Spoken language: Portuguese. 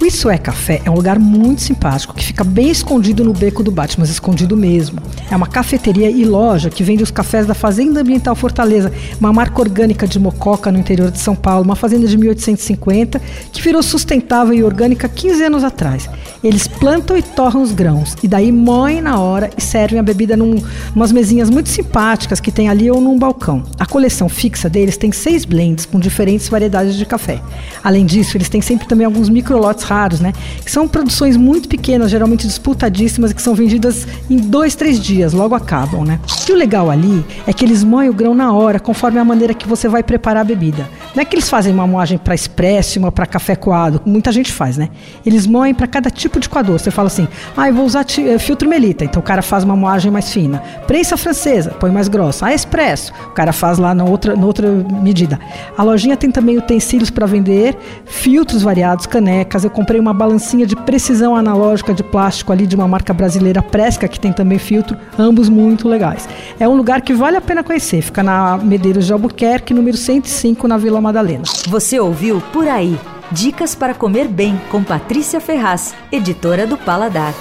O Isso é Café é um lugar muito simpático que fica bem escondido no beco do Bate, mas escondido mesmo. É uma cafeteria e loja que vende os cafés da Fazenda Ambiental Fortaleza, uma marca orgânica de Mococa no interior de São Paulo, uma fazenda de 1850 que virou sustentável e orgânica 15 anos atrás. Eles plantam e torram os grãos e daí moem na hora e servem a bebida num, umas mesinhas muito simpáticas que tem ali ou num balcão. A coleção fixa deles tem seis blends com diferentes variedades de café. Além disso, eles têm sempre também alguns microlotes raros, né? Que são produções muito pequenas, geralmente disputadíssimas, que são vendidas em dois, três dias, logo acabam, né? E o legal ali é que eles moem o grão na hora, conforme a maneira que você vai preparar a bebida. Não é que eles fazem uma moagem para expresso, uma para café coado, muita gente faz, né? Eles moem para cada tipo de coador. Você fala assim, ah, eu vou usar eh, filtro melita, então o cara faz uma moagem mais fina. Prensa francesa, põe mais grossa. Ah, expresso, o cara faz lá na outra, na outra medida. A lojinha tem também utensílios para vender, filtros variados, canecas. Eu comprei uma balancinha de precisão analógica de plástico ali de uma marca brasileira Presca, que tem também filtro, ambos muito legais. É um lugar que vale a pena conhecer. Fica na Medeiros de Albuquerque, número 105, na Vila Madalena. Você ouviu Por Aí. Dicas para comer bem com Patrícia Ferraz, editora do Paladar.